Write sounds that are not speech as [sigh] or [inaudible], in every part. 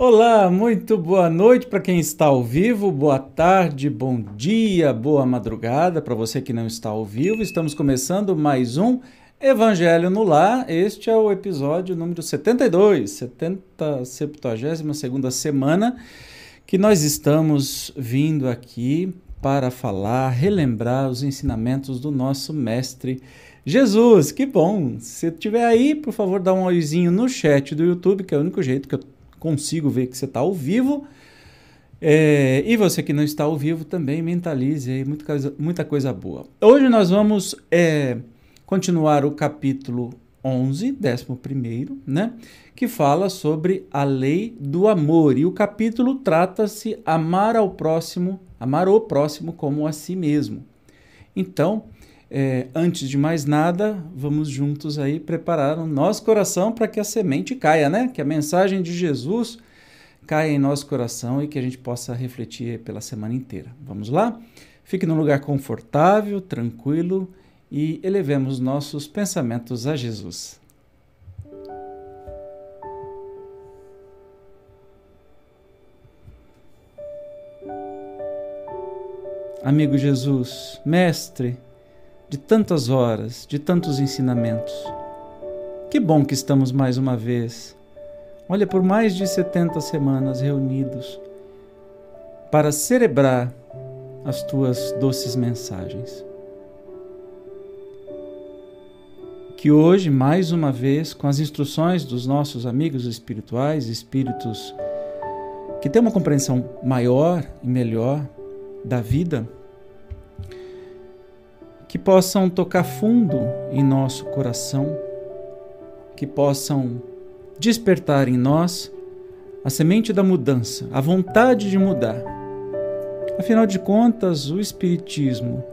Olá, muito boa noite para quem está ao vivo, boa tarde, bom dia, boa madrugada para você que não está ao vivo. Estamos começando mais um Evangelho no Lar. Este é o episódio número 72, 70, 72 semana que nós estamos vindo aqui para falar, relembrar os ensinamentos do nosso mestre Jesus. Que bom! Se tiver aí, por favor, dá um olhozinho no chat do YouTube, que é o único jeito que eu consigo ver que você está ao vivo. É, e você que não está ao vivo também mentalize aí muita coisa, muita coisa boa. Hoje nós vamos é, continuar o capítulo 11, 11, né? Que fala sobre a lei do amor. E o capítulo trata-se amar ao próximo, amar o próximo como a si mesmo. Então, é, antes de mais nada, vamos juntos aí preparar o nosso coração para que a semente caia, né? Que a mensagem de Jesus caia em nosso coração e que a gente possa refletir pela semana inteira. Vamos lá? Fique num lugar confortável, tranquilo e elevemos nossos pensamentos a Jesus. Amigo Jesus, Mestre, de tantas horas, de tantos ensinamentos. Que bom que estamos mais uma vez, olha, por mais de 70 semanas reunidos para celebrar as tuas doces mensagens. Que hoje, mais uma vez, com as instruções dos nossos amigos espirituais, espíritos que têm uma compreensão maior e melhor da vida, que possam tocar fundo em nosso coração, que possam despertar em nós a semente da mudança, a vontade de mudar. Afinal de contas, o Espiritismo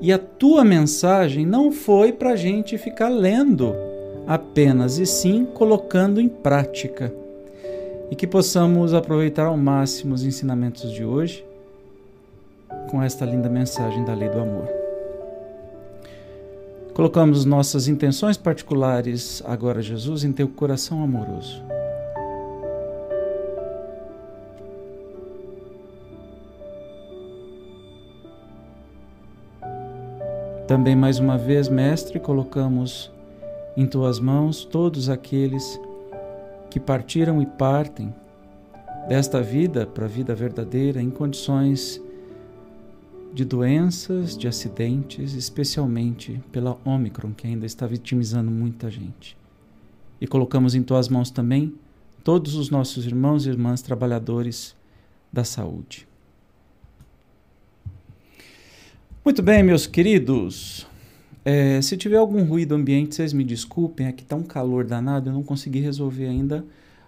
e a tua mensagem não foi para a gente ficar lendo apenas, e sim colocando em prática. E que possamos aproveitar ao máximo os ensinamentos de hoje com esta linda mensagem da lei do amor. Colocamos nossas intenções particulares agora, Jesus, em teu coração amoroso. Também, mais uma vez, Mestre, colocamos em tuas mãos todos aqueles que partiram e partem desta vida para a vida verdadeira em condições de doenças, de acidentes, especialmente pela Omicron, que ainda está vitimizando muita gente. E colocamos em tuas mãos também todos os nossos irmãos e irmãs trabalhadores da saúde. Muito bem, meus queridos. É, se tiver algum ruído ambiente, vocês me desculpem. Aqui está um calor danado, eu não consegui resolver ainda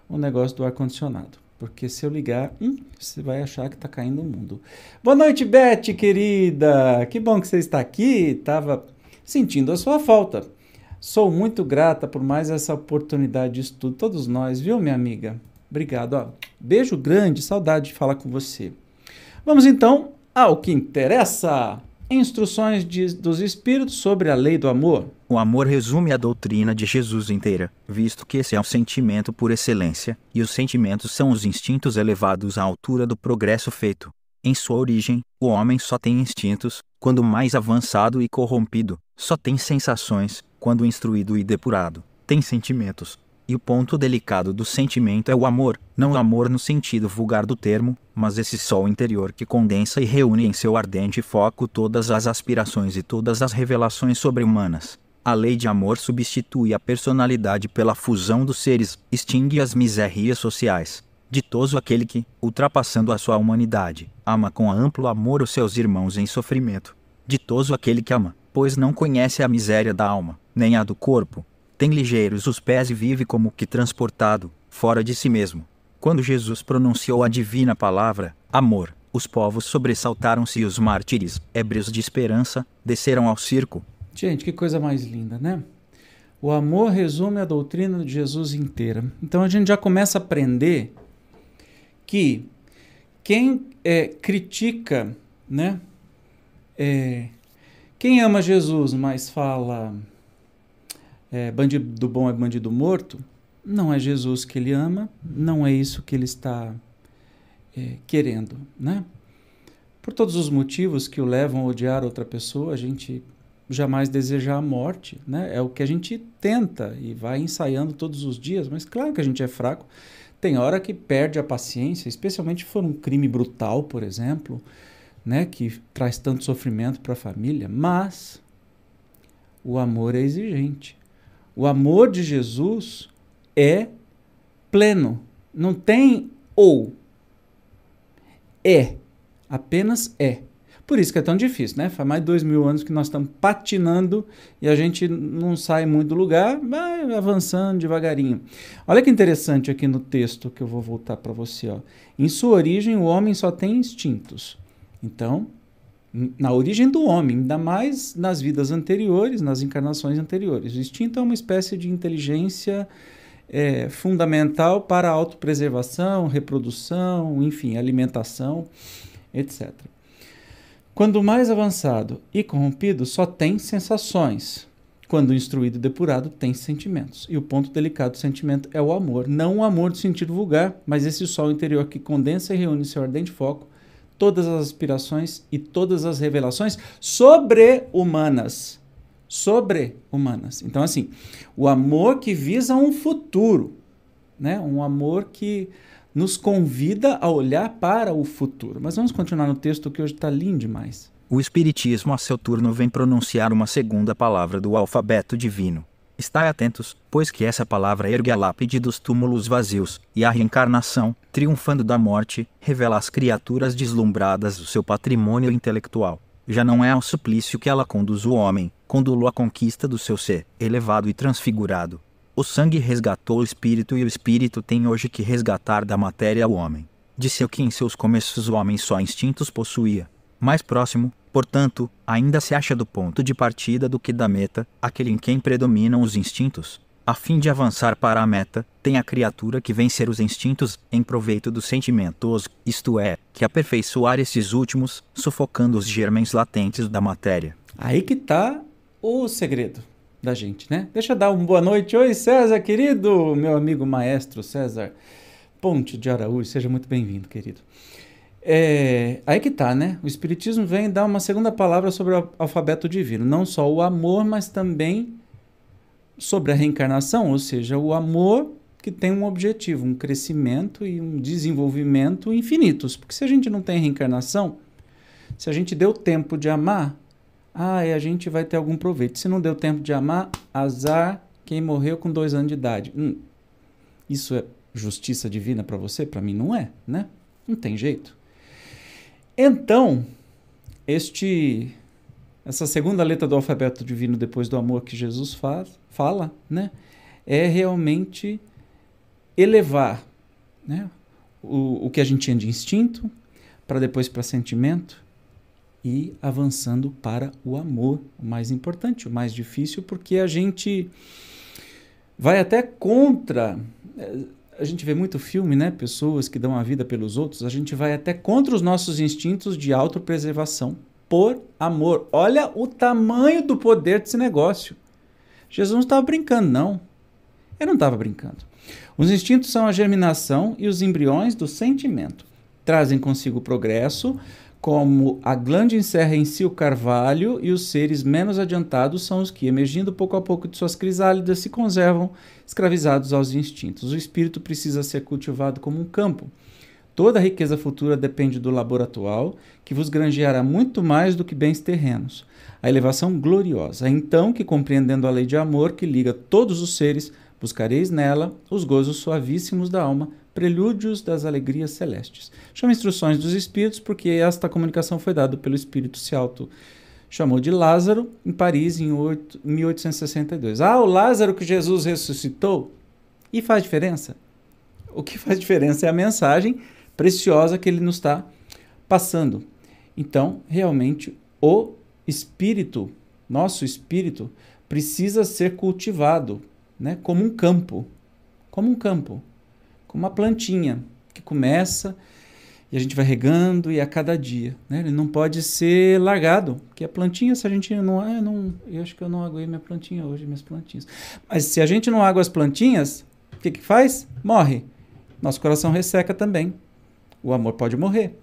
o negócio do ar-condicionado. Porque se eu ligar, hum, você vai achar que está caindo o mundo. Boa noite, Beth, querida. Que bom que você está aqui. Estava sentindo a sua falta. Sou muito grata por mais essa oportunidade de estudo. Todos nós, viu, minha amiga? Obrigado. Ó. Beijo grande, saudade de falar com você. Vamos então ao que interessa. Instruções de, dos Espíritos sobre a lei do amor. O amor resume a doutrina de Jesus inteira, visto que esse é o sentimento por excelência, e os sentimentos são os instintos elevados à altura do progresso feito. Em sua origem, o homem só tem instintos, quando mais avançado e corrompido, só tem sensações, quando instruído e depurado, tem sentimentos. E o ponto delicado do sentimento é o amor, não o amor no sentido vulgar do termo, mas esse sol interior que condensa e reúne em seu ardente foco todas as aspirações e todas as revelações sobre-humanas. A lei de amor substitui a personalidade pela fusão dos seres, extingue as misérias sociais. Ditoso aquele que, ultrapassando a sua humanidade, ama com amplo amor os seus irmãos em sofrimento. Ditoso aquele que ama, pois não conhece a miséria da alma, nem a do corpo, tem ligeiros os pés e vive como que transportado, fora de si mesmo. Quando Jesus pronunciou a divina palavra, amor, os povos sobressaltaram-se e os mártires, ébrios de esperança, desceram ao circo. Gente, que coisa mais linda, né? O amor resume a doutrina de Jesus inteira. Então a gente já começa a aprender que quem é, critica, né? É, quem ama Jesus, mas fala é, bandido bom é bandido morto, não é Jesus que ele ama, não é isso que ele está é, querendo, né? Por todos os motivos que o levam a odiar outra pessoa, a gente jamais deseja a morte, né? É o que a gente tenta e vai ensaiando todos os dias, mas claro que a gente é fraco. Tem hora que perde a paciência, especialmente se for um crime brutal, por exemplo, né, que traz tanto sofrimento para a família, mas o amor é exigente. O amor de Jesus é pleno, não tem ou. É, apenas é. Por isso que é tão difícil, né? Faz mais de dois mil anos que nós estamos patinando e a gente não sai muito do lugar, vai avançando devagarinho. Olha que interessante aqui no texto que eu vou voltar para você. Ó. Em sua origem, o homem só tem instintos. Então, na origem do homem, ainda mais nas vidas anteriores, nas encarnações anteriores. O instinto é uma espécie de inteligência é, fundamental para a autopreservação, reprodução, enfim, alimentação, etc. Quando mais avançado e corrompido, só tem sensações. Quando instruído e depurado, tem sentimentos. E o ponto delicado do sentimento é o amor. Não o amor do sentido vulgar, mas esse sol interior que condensa e reúne seu ardente foco todas as aspirações e todas as revelações sobre-humanas. Sobre-humanas. Então, assim, o amor que visa um futuro, né? um amor que nos convida a olhar para o futuro. Mas vamos continuar no texto que hoje está lindo demais. O Espiritismo, a seu turno, vem pronunciar uma segunda palavra do alfabeto divino. Estai atentos, pois que essa palavra ergue a lápide dos túmulos vazios, e a reencarnação, triunfando da morte, revela às criaturas deslumbradas o seu patrimônio intelectual. Já não é ao suplício que ela conduz o homem, condulo à conquista do seu ser, elevado e transfigurado, o sangue resgatou o espírito e o espírito tem hoje que resgatar da matéria o homem. Disse que em seus começos o homem só instintos possuía. Mais próximo, portanto, ainda se acha do ponto de partida do que da meta, aquele em quem predominam os instintos. A fim de avançar para a meta, tem a criatura que vencer os instintos em proveito dos sentimentos, isto é, que aperfeiçoar esses últimos, sufocando os germens latentes da matéria. Aí que está o segredo da gente, né? Deixa eu dar uma boa noite. Oi, César, querido, meu amigo maestro César Ponte de Araújo, seja muito bem-vindo, querido. É, aí que tá, né? O Espiritismo vem dar uma segunda palavra sobre o alfabeto divino. Não só o amor, mas também sobre a reencarnação, ou seja, o amor que tem um objetivo, um crescimento e um desenvolvimento infinitos. Porque se a gente não tem reencarnação, se a gente deu tempo de amar, ah, e a gente vai ter algum proveito. Se não deu tempo de amar, azar quem morreu com dois anos de idade. Hum, isso é justiça divina para você? Para mim não é, né? Não tem jeito. Então, este essa segunda letra do alfabeto divino depois do amor que Jesus faz, fala, né? É realmente elevar, né? O, o que a gente tinha de instinto para depois para sentimento e avançando para o amor, o mais importante, o mais difícil, porque a gente vai até contra. Eh, a gente vê muito filme, né? Pessoas que dão a vida pelos outros, a gente vai até contra os nossos instintos de autopreservação por amor. Olha o tamanho do poder desse negócio. Jesus não estava brincando, não. Ele não estava brincando. Os instintos são a germinação e os embriões do sentimento. Trazem consigo o progresso, como a glande encerra em si o carvalho e os seres menos adiantados são os que, emergindo pouco a pouco de suas crisálidas, se conservam escravizados aos instintos. O espírito precisa ser cultivado como um campo. Toda a riqueza futura depende do labor atual, que vos granjeará muito mais do que bens terrenos. A elevação gloriosa. Então que, compreendendo a lei de amor que liga todos os seres, buscareis nela os gozos suavíssimos da alma, Prelúdios das Alegrias Celestes. Chama instruções dos Espíritos, porque esta comunicação foi dada pelo Espírito se auto chamou de Lázaro, em Paris, em 8, 1862. Ah, o Lázaro que Jesus ressuscitou? E faz diferença? O que faz diferença é a mensagem preciosa que ele nos está passando. Então, realmente, o Espírito, nosso Espírito, precisa ser cultivado, né? Como um campo, como um campo, como uma plantinha que começa e a gente vai regando e a cada dia, né? Ele não pode ser largado, porque a plantinha, se a gente não, é, não, eu acho que eu não aguei minha plantinha hoje, minhas plantinhas. Mas se a gente não água as plantinhas, o que que faz? Morre. Nosso coração resseca também. O amor pode morrer.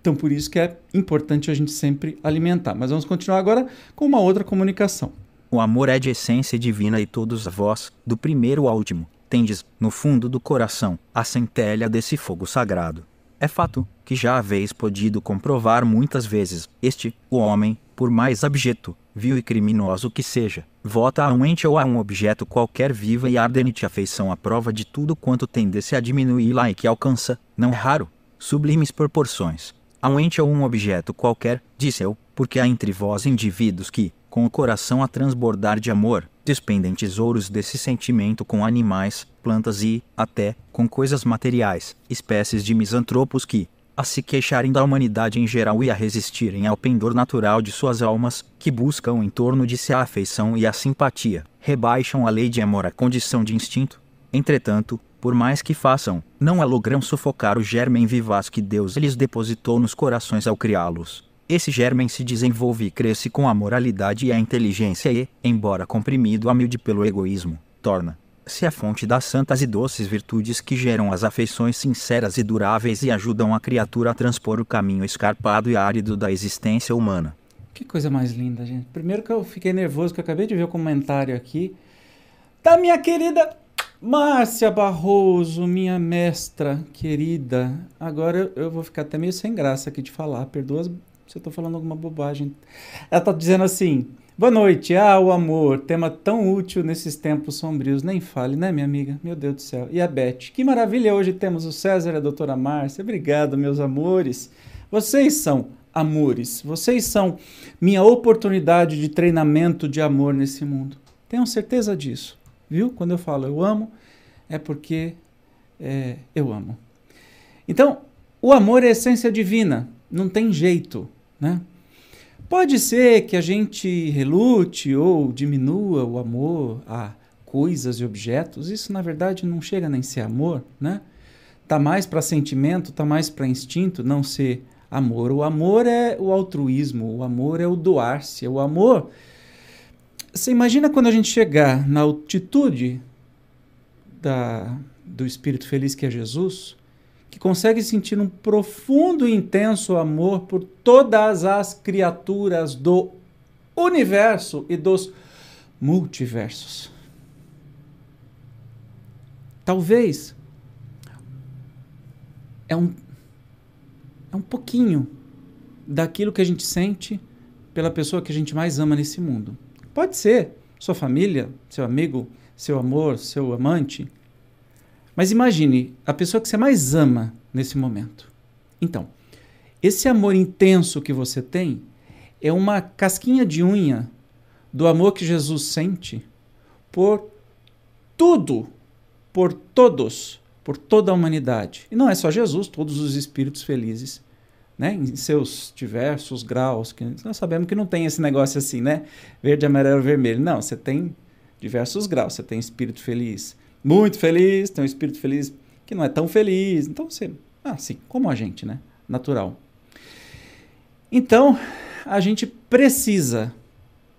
Então, por isso que é importante a gente sempre alimentar. Mas vamos continuar agora com uma outra comunicação. O amor é de essência divina e todos vós, do primeiro ao último, tendes, no fundo do coração, a centelha desse fogo sagrado. É fato que já haveis podido comprovar muitas vezes. Este, o homem, por mais abjeto, vil e criminoso que seja, vota a um ente ou a um objeto qualquer viva e ardente afeição à prova de tudo quanto tende-se a diminuir lá e que alcança, não raro, sublimes proporções. A um ente ou um objeto qualquer, disse eu, porque há entre vós indivíduos que, com o coração a transbordar de amor, despendem tesouros desse sentimento com animais, plantas e, até, com coisas materiais, espécies de misantropos que, a se queixarem da humanidade em geral e a resistirem ao pendor natural de suas almas, que buscam em torno de si a afeição e a simpatia, rebaixam a lei de amor à condição de instinto. Entretanto, por mais que façam, não a logram sufocar o germen vivaz que Deus lhes depositou nos corações ao criá-los. Esse germen se desenvolve e cresce com a moralidade e a inteligência e, embora comprimido a pelo egoísmo, torna-se a fonte das santas e doces virtudes que geram as afeições sinceras e duráveis e ajudam a criatura a transpor o caminho escarpado e árido da existência humana. Que coisa mais linda, gente. Primeiro que eu fiquei nervoso, que eu acabei de ver o comentário aqui da minha querida Márcia Barroso, minha mestra querida. Agora eu vou ficar até meio sem graça aqui de falar, perdoa se eu estou falando alguma bobagem. Ela está dizendo assim: boa noite, ah, o amor, tema tão útil nesses tempos sombrios. Nem fale, né, minha amiga? Meu Deus do céu. E a Beth, que maravilha, hoje temos o César e a doutora Márcia. Obrigado, meus amores. Vocês são amores, vocês são minha oportunidade de treinamento de amor nesse mundo. Tenham certeza disso, viu? Quando eu falo eu amo, é porque é, eu amo. Então, o amor é essência divina, não tem jeito. Né? Pode ser que a gente relute ou diminua o amor a coisas e objetos, isso na verdade não chega nem ser amor, né? Tá mais para sentimento, tá mais para instinto, não ser amor. O amor é o altruísmo, o amor é o doar-se, o amor. Você imagina quando a gente chegar na altitude da, do espírito feliz que é Jesus, que consegue sentir um profundo e intenso amor por todas as criaturas do universo e dos multiversos. Talvez é um, é um pouquinho daquilo que a gente sente pela pessoa que a gente mais ama nesse mundo. Pode ser sua família, seu amigo, seu amor, seu amante, mas imagine a pessoa que você mais ama nesse momento. Então, esse amor intenso que você tem é uma casquinha de unha do amor que Jesus sente por tudo, por todos, por toda a humanidade. E não é só Jesus, todos os espíritos felizes, né? em seus diversos graus. Que nós sabemos que não tem esse negócio assim, né? Verde, amarelo, vermelho. Não, você tem diversos graus. Você tem espírito feliz, muito feliz, tem um espírito feliz que não é tão feliz. Então você, ah, sim, como a gente, né? Natural. Então, a gente precisa,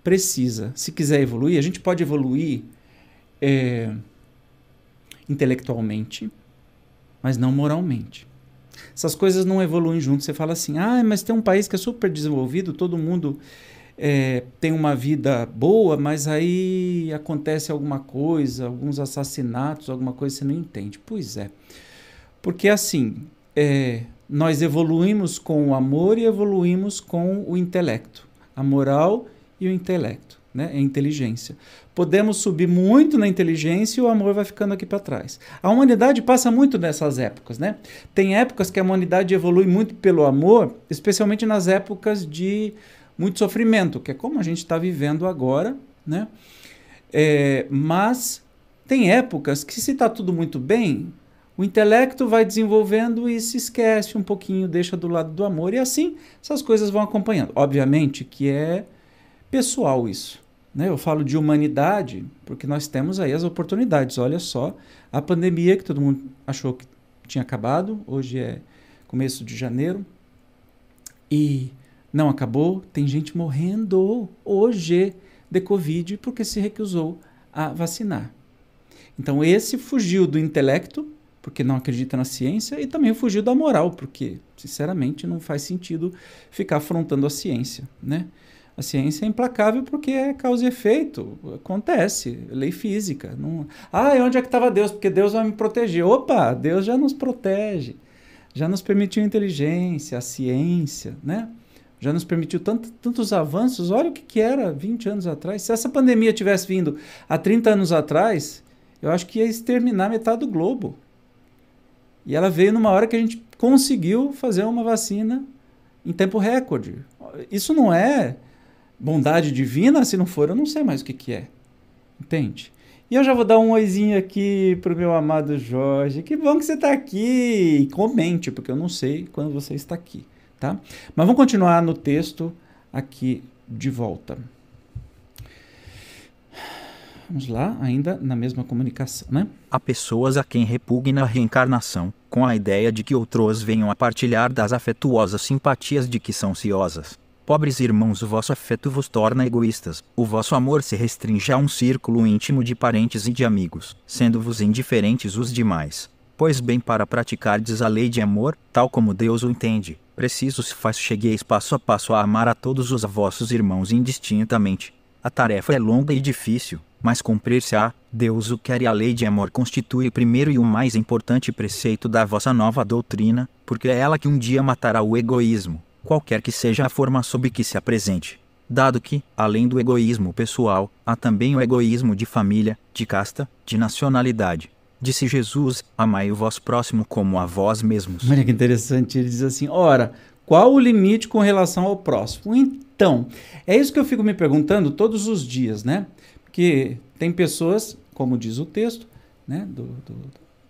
precisa, se quiser evoluir, a gente pode evoluir é, intelectualmente, mas não moralmente. Essas coisas não evoluem juntos. Você fala assim, ah, mas tem um país que é super desenvolvido, todo mundo é, tem uma vida boa, mas aí acontece alguma coisa, alguns assassinatos, alguma coisa você não entende. Pois é. Porque assim, é, nós evoluímos com o amor e evoluímos com o intelecto. A moral e o intelecto, né? a inteligência. Podemos subir muito na inteligência e o amor vai ficando aqui para trás. A humanidade passa muito nessas épocas, né? Tem épocas que a humanidade evolui muito pelo amor, especialmente nas épocas de muito sofrimento, que é como a gente está vivendo agora, né? É, mas tem épocas que, se está tudo muito bem, o intelecto vai desenvolvendo e se esquece um pouquinho, deixa do lado do amor, e assim essas coisas vão acompanhando. Obviamente que é pessoal isso. Né? Eu falo de humanidade porque nós temos aí as oportunidades. Olha só, a pandemia que todo mundo achou que tinha acabado, hoje é começo de janeiro, e não acabou. Tem gente morrendo hoje de Covid porque se recusou a vacinar. Então, esse fugiu do intelecto, porque não acredita na ciência, e também fugiu da moral, porque, sinceramente, não faz sentido ficar afrontando a ciência, né? A ciência é implacável porque é causa e efeito. Acontece, lei física. Não... Ah, e onde é que estava Deus? Porque Deus vai me proteger. Opa, Deus já nos protege. Já nos permitiu inteligência, a ciência, né? Já nos permitiu tanto, tantos avanços. Olha o que, que era 20 anos atrás. Se essa pandemia tivesse vindo há 30 anos atrás, eu acho que ia exterminar metade do globo. E ela veio numa hora que a gente conseguiu fazer uma vacina em tempo recorde. Isso não é bondade divina, se não for, eu não sei mais o que, que é. Entende? E eu já vou dar um oizinho aqui pro meu amado Jorge. Que bom que você está aqui. Comente, porque eu não sei quando você está aqui, tá? Mas vamos continuar no texto aqui de volta. Vamos lá, ainda na mesma comunicação, né? Há pessoas a quem repugna a reencarnação, com a ideia de que outros venham a partilhar das afetuosas simpatias de que são ciosas. Pobres irmãos, o vosso afeto vos torna egoístas, o vosso amor se restringe a um círculo íntimo de parentes e de amigos, sendo-vos indiferentes os demais. Pois bem, para praticardes a lei de amor, tal como Deus o entende, preciso se faz chegueis passo a passo a amar a todos os vossos irmãos indistintamente. A tarefa é longa e difícil, mas cumprir-se-á. Deus o quer e a lei de amor constitui o primeiro e o mais importante preceito da vossa nova doutrina, porque é ela que um dia matará o egoísmo qualquer que seja a forma sob que se apresente. Dado que, além do egoísmo pessoal, há também o egoísmo de família, de casta, de nacionalidade. Disse Jesus: Amai o vosso próximo como a vós mesmos. Olha que interessante, ele diz assim: Ora, qual o limite com relação ao próximo? Então, é isso que eu fico me perguntando todos os dias, né? Porque tem pessoas, como diz o texto, né, do, do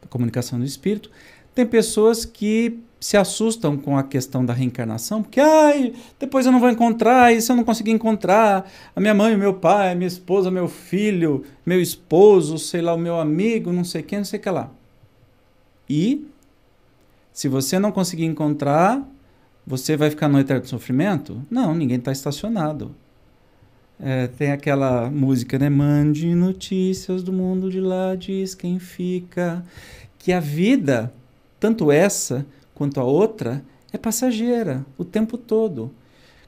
da comunicação do Espírito, tem pessoas que se assustam com a questão da reencarnação, porque ai, depois eu não vou encontrar, e se eu não conseguir encontrar a minha mãe, o meu pai, a minha esposa, meu filho, meu esposo, sei lá, o meu amigo, não sei quem, não sei o que lá. E se você não conseguir encontrar, você vai ficar no eterno sofrimento? Não, ninguém está estacionado. É, tem aquela música, né? Mande notícias do mundo de lá, diz quem fica. Que a vida, tanto essa quanto a outra é passageira o tempo todo.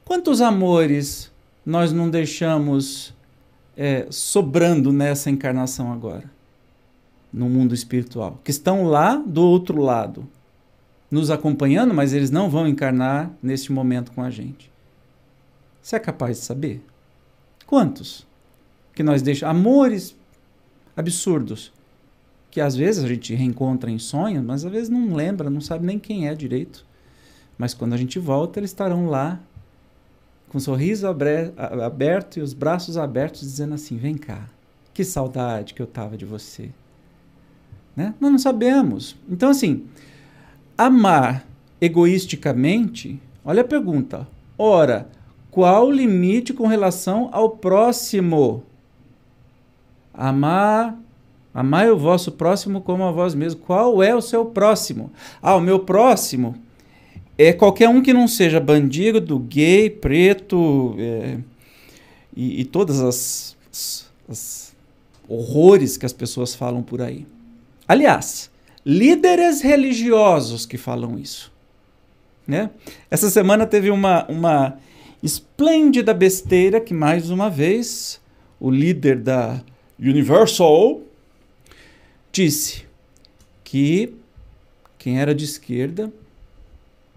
Quantos amores nós não deixamos é, sobrando nessa encarnação agora, no mundo espiritual, que estão lá do outro lado, nos acompanhando, mas eles não vão encarnar neste momento com a gente. Você é capaz de saber? Quantos? Que nós deixamos amores absurdos que às vezes a gente reencontra em sonhos, mas às vezes não lembra, não sabe nem quem é direito. Mas quando a gente volta, eles estarão lá com o sorriso aberto e os braços abertos, dizendo assim: Vem cá, que saudade que eu tava de você. Né? Nós não sabemos. Então, assim, amar egoisticamente, olha a pergunta. Ora, qual o limite com relação ao próximo? Amar Amai o vosso próximo como a vós mesmo. Qual é o seu próximo? Ah, o meu próximo é qualquer um que não seja bandido, gay, preto é, e, e, todas as, as, as horrores que as pessoas falam por aí. Aliás, líderes religiosos que falam isso. Né? Essa semana teve uma, uma esplêndida besteira que, mais uma vez, o líder da Universal disse que quem era de esquerda,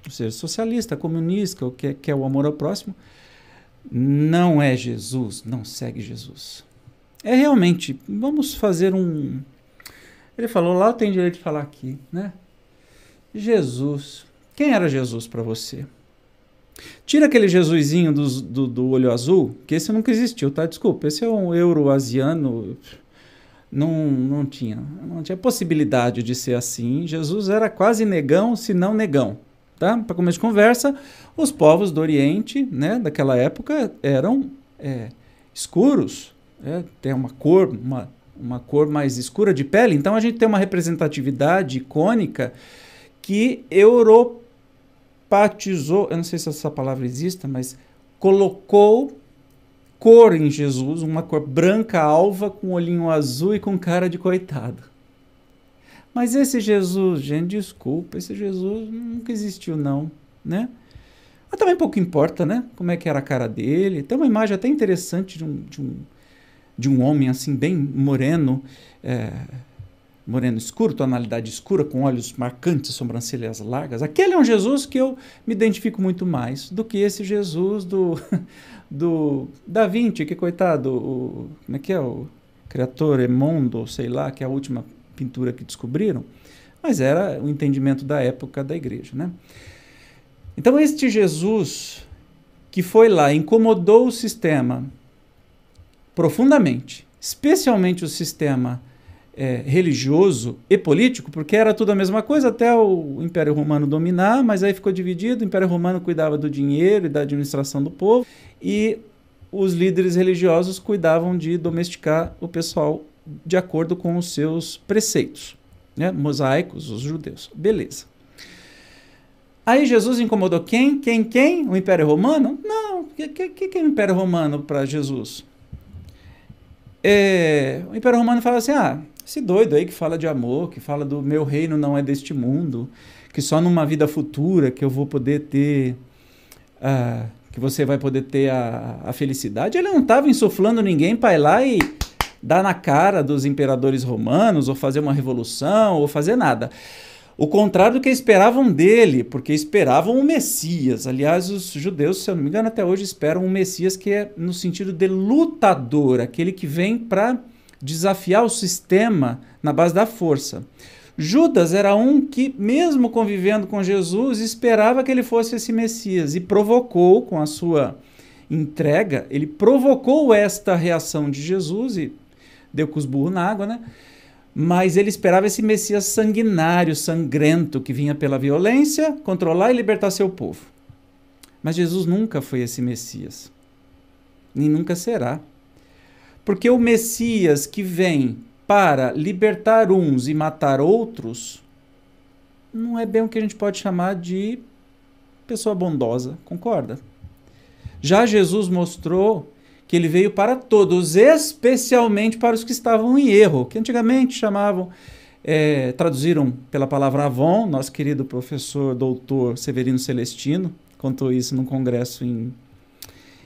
ou seja, socialista, comunista, ou que quer o amor ao próximo, não é Jesus, não segue Jesus. É realmente, vamos fazer um. Ele falou lá, eu tenho direito de falar aqui, né? Jesus. Quem era Jesus para você? Tira aquele Jesusinho do, do, do, olho azul, que esse nunca existiu, tá? Desculpa, esse é um euro-asiano não, não tinha, não tinha possibilidade de ser assim. Jesus era quase negão, se não negão. Tá? Para começo de conversa, os povos do Oriente, né, daquela época, eram é, escuros, é, tem uma cor, uma, uma cor mais escura de pele, então a gente tem uma representatividade icônica que europatizou, eu não sei se essa palavra existe, mas colocou cor em Jesus, uma cor branca alva com olhinho azul e com cara de coitado. Mas esse Jesus, gente, desculpa, esse Jesus nunca existiu não, né? Mas também pouco importa, né? Como é que era a cara dele. Tem uma imagem até interessante de um, de um, de um homem assim, bem moreno, é, moreno escuro, tonalidade escura, com olhos marcantes, sobrancelhas largas. Aquele é um Jesus que eu me identifico muito mais do que esse Jesus do, [laughs] do Da Vinci, que coitado, o, como é que é? O Criador Emondo, sei lá, que é a última pintura que descobriram. Mas era o entendimento da época da igreja, né? Então, este Jesus que foi lá, incomodou o sistema profundamente, especialmente o sistema é, religioso e político, porque era tudo a mesma coisa até o Império Romano dominar, mas aí ficou dividido. O Império Romano cuidava do dinheiro e da administração do povo, e os líderes religiosos cuidavam de domesticar o pessoal de acordo com os seus preceitos, né? mosaicos, os judeus. Beleza. Aí Jesus incomodou quem? Quem? Quem? O Império Romano? Não. O que, que, que, é o Império Romano para Jesus? É, o Império Romano fala assim: ah, esse doido aí que fala de amor, que fala do meu reino não é deste mundo, que só numa vida futura que eu vou poder ter. Uh, que você vai poder ter a, a felicidade. Ele não estava insuflando ninguém para ir lá e dar na cara dos imperadores romanos, ou fazer uma revolução, ou fazer nada. O contrário do que esperavam dele, porque esperavam o Messias. Aliás, os judeus, se eu não me engano, até hoje esperam um Messias que é no sentido de lutador, aquele que vem para desafiar o sistema na base da força. Judas era um que, mesmo convivendo com Jesus, esperava que ele fosse esse Messias e provocou com a sua entrega, ele provocou esta reação de Jesus e deu com os burros na água, né? mas ele esperava esse Messias sanguinário, sangrento, que vinha pela violência, controlar e libertar seu povo. Mas Jesus nunca foi esse Messias, nem nunca será. Porque o Messias que vem para libertar uns e matar outros, não é bem o que a gente pode chamar de pessoa bondosa, concorda? Já Jesus mostrou que ele veio para todos, especialmente para os que estavam em erro, que antigamente chamavam, é, traduziram pela palavra Avon, nosso querido professor doutor Severino Celestino contou isso num congresso em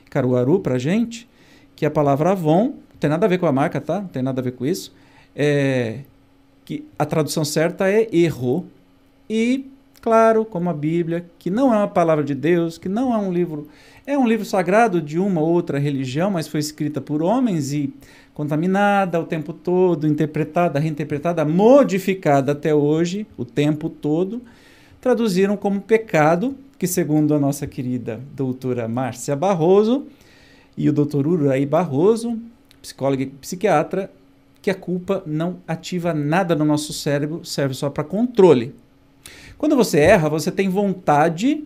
Caruaru para gente, que a palavra Avon, tem nada a ver com a marca, tá? Não tem nada a ver com isso, é, que a tradução certa é erro, e claro, como a Bíblia, que não é uma palavra de Deus, que não é um livro é um livro sagrado de uma ou outra religião, mas foi escrita por homens e contaminada o tempo todo, interpretada, reinterpretada, modificada até hoje, o tempo todo. Traduziram como pecado, que segundo a nossa querida doutora Márcia Barroso e o doutor Uraí Barroso, psicóloga e psiquiatra, que a culpa não ativa nada no nosso cérebro, serve só para controle. Quando você erra, você tem vontade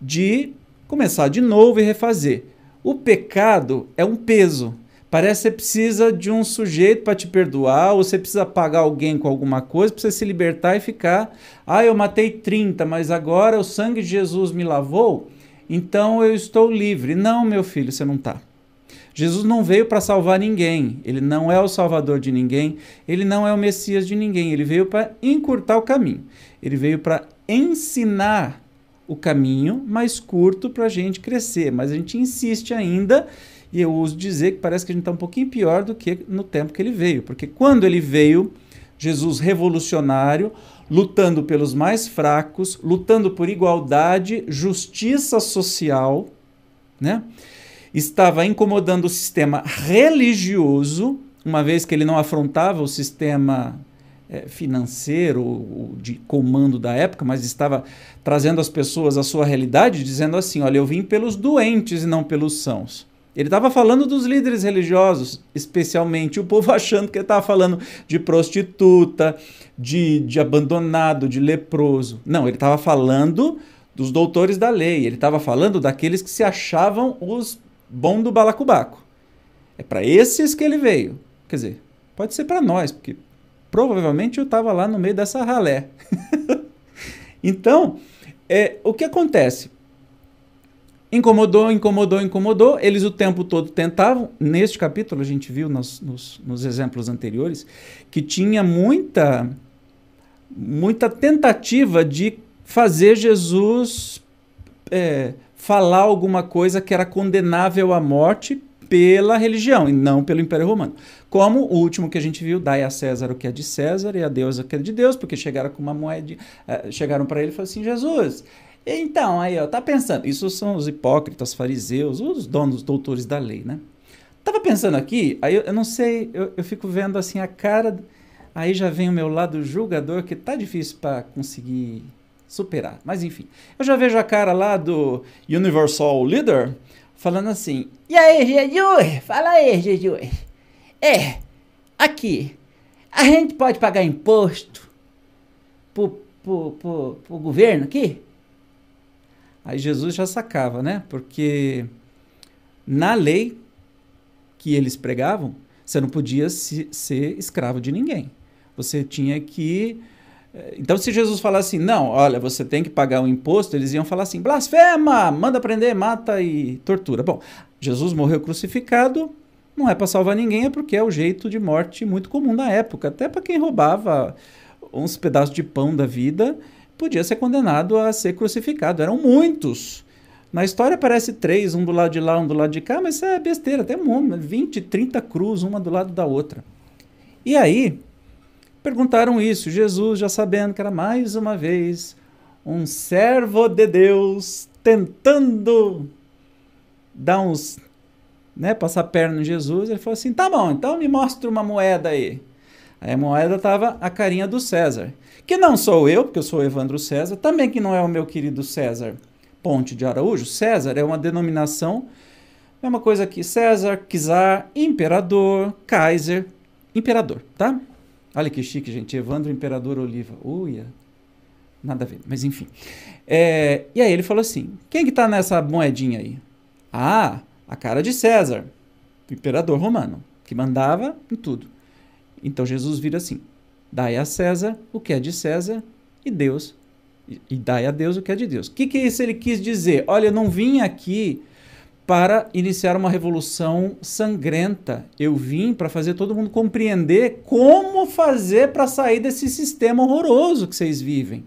de começar de novo e refazer. O pecado é um peso. Parece que você precisa de um sujeito para te perdoar, ou você precisa pagar alguém com alguma coisa para você se libertar e ficar. Ah, eu matei 30, mas agora o sangue de Jesus me lavou, então eu estou livre. Não, meu filho, você não está. Jesus não veio para salvar ninguém, ele não é o salvador de ninguém, ele não é o Messias de ninguém, ele veio para encurtar o caminho, ele veio para ensinar o caminho mais curto para a gente crescer. Mas a gente insiste ainda, e eu uso dizer que parece que a gente está um pouquinho pior do que no tempo que ele veio. Porque quando ele veio, Jesus revolucionário, lutando pelos mais fracos, lutando por igualdade, justiça social, né? Estava incomodando o sistema religioso, uma vez que ele não afrontava o sistema é, financeiro, de comando da época, mas estava trazendo as pessoas à sua realidade, dizendo assim: olha, eu vim pelos doentes e não pelos sãos. Ele estava falando dos líderes religiosos, especialmente o povo [laughs] achando que ele estava falando de prostituta, de, de abandonado, de leproso. Não, ele estava falando dos doutores da lei, ele estava falando daqueles que se achavam os bom do balacobaco. É para esses que ele veio. Quer dizer, pode ser para nós, porque provavelmente eu estava lá no meio dessa ralé. [laughs] então, é, o que acontece? Incomodou, incomodou, incomodou. Eles o tempo todo tentavam. Neste capítulo, a gente viu nos, nos, nos exemplos anteriores que tinha muita, muita tentativa de fazer Jesus é, falar alguma coisa que era condenável à morte pela religião e não pelo Império Romano. Como o último que a gente viu, dai a César o que é de César e a Deus o que é de Deus, porque chegaram com uma moeda, uh, chegaram para ele e falaram assim: Jesus, então aí, ó, tá pensando, isso são os hipócritas, fariseus, os donos, doutores da lei, né? Tava pensando aqui, aí eu, eu não sei, eu, eu fico vendo assim a cara, aí já vem o meu lado julgador que tá difícil para conseguir superar. Mas enfim, eu já vejo a cara lá do Universal Leader falando assim: E aí, Jesus? Fala aí, Jesus. É, aqui, a gente pode pagar imposto pro, pro, pro, pro governo aqui? Aí Jesus já sacava, né? Porque na lei que eles pregavam, você não podia se, ser escravo de ninguém. Você tinha que então, se Jesus falasse assim, não, olha, você tem que pagar um imposto, eles iam falar assim, blasfema, manda prender, mata e tortura. Bom, Jesus morreu crucificado, não é para salvar ninguém, é porque é o jeito de morte muito comum na época. Até para quem roubava uns pedaços de pão da vida, podia ser condenado a ser crucificado. Eram muitos. Na história aparece três, um do lado de lá, um do lado de cá, mas isso é besteira, até um, 20, 30 cruz, uma do lado da outra. E aí, perguntaram isso. Jesus, já sabendo que era mais uma vez um servo de Deus tentando dar uns, né, passar perna em Jesus, ele falou assim: "Tá bom, então me mostra uma moeda aí". Aí a moeda tava a carinha do César, que não sou eu, porque eu sou Evandro César, também que não é o meu querido César Ponte de Araújo. César é uma denominação, mesma coisa que César, Czar, imperador, Kaiser, imperador, tá? Olha que chique, gente. Evandro Imperador Oliva. Uia. Nada a ver, mas enfim. É, e aí ele falou assim: quem que tá nessa moedinha aí? Ah, a cara de César, o imperador romano, que mandava em tudo. Então Jesus vira assim: dai a César o que é de César e Deus. E, e dai a Deus o que é de Deus. O que, que isso ele quis dizer? Olha, eu não vim aqui para iniciar uma revolução sangrenta. Eu vim para fazer todo mundo compreender como fazer para sair desse sistema horroroso que vocês vivem.